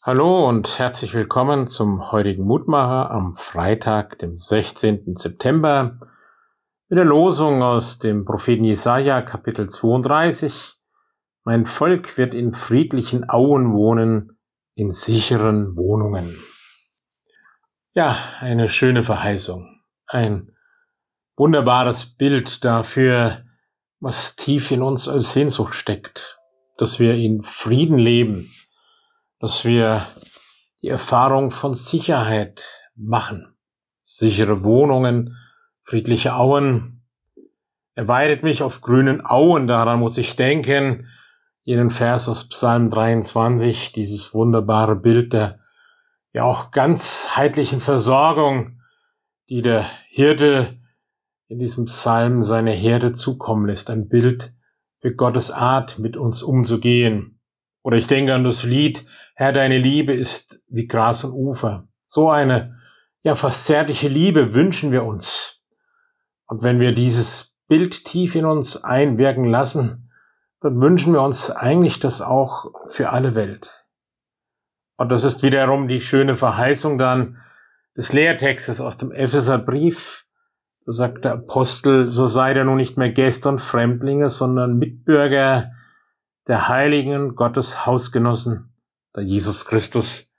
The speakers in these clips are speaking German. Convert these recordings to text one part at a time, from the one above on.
Hallo und herzlich willkommen zum heutigen Mutmacher am Freitag, dem 16. September, mit der Losung aus dem Propheten Jesaja, Kapitel 32. Mein Volk wird in friedlichen Auen wohnen, in sicheren Wohnungen. Ja, eine schöne Verheißung. Ein wunderbares Bild dafür, was tief in uns als Sehnsucht steckt, dass wir in Frieden leben, dass wir die Erfahrung von Sicherheit machen. Sichere Wohnungen, friedliche Auen. Er weidet mich auf grünen Auen, daran muss ich denken, jenen Vers aus Psalm 23, dieses wunderbare Bild der ja auch ganzheitlichen Versorgung, die der Hirte in diesem Psalm seine Herde zukommen lässt, ein Bild für Gottes Art, mit uns umzugehen. Oder ich denke an das Lied, Herr, deine Liebe ist wie Gras und Ufer. So eine, ja, fast zärtliche Liebe wünschen wir uns. Und wenn wir dieses Bild tief in uns einwirken lassen, dann wünschen wir uns eigentlich das auch für alle Welt. Und das ist wiederum die schöne Verheißung dann des Lehrtextes aus dem Epheserbrief. Da sagt der Apostel, so seid ihr nun nicht mehr Gäste und Fremdlinge, sondern Mitbürger der heiligen Gottes Hausgenossen, da Jesus Christus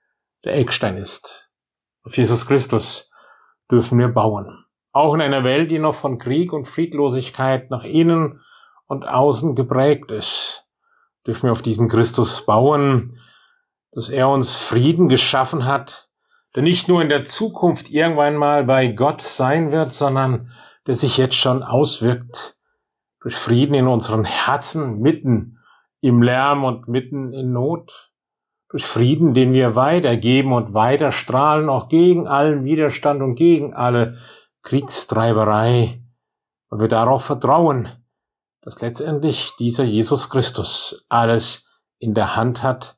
der Eckstein ist. Auf Jesus Christus dürfen wir bauen. Auch in einer Welt, die noch von Krieg und Friedlosigkeit nach innen und außen geprägt ist, dürfen wir auf diesen Christus bauen, dass er uns Frieden geschaffen hat, der nicht nur in der Zukunft irgendwann mal bei Gott sein wird, sondern der sich jetzt schon auswirkt durch Frieden in unseren Herzen mitten im Lärm und mitten in Not, durch Frieden, den wir weitergeben und weiter strahlen, auch gegen allen Widerstand und gegen alle Kriegstreiberei, weil wir darauf vertrauen, dass letztendlich dieser Jesus Christus alles in der Hand hat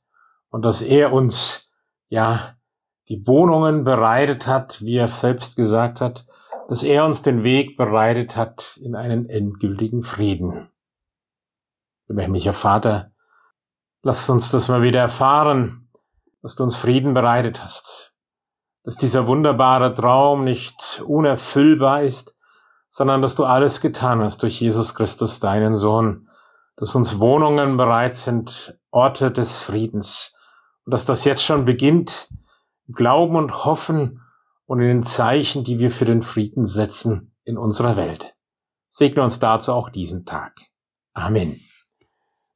und dass er uns, ja, die Wohnungen bereitet hat, wie er selbst gesagt hat, dass er uns den Weg bereitet hat in einen endgültigen Frieden. Übermächtiger Vater, lass uns das mal wieder erfahren, dass du uns Frieden bereitet hast, dass dieser wunderbare Traum nicht unerfüllbar ist, sondern dass du alles getan hast durch Jesus Christus, deinen Sohn, dass uns Wohnungen bereit sind, Orte des Friedens, und dass das jetzt schon beginnt, Glauben und Hoffen und in den Zeichen, die wir für den Frieden setzen in unserer Welt. Segne uns dazu auch diesen Tag. Amen.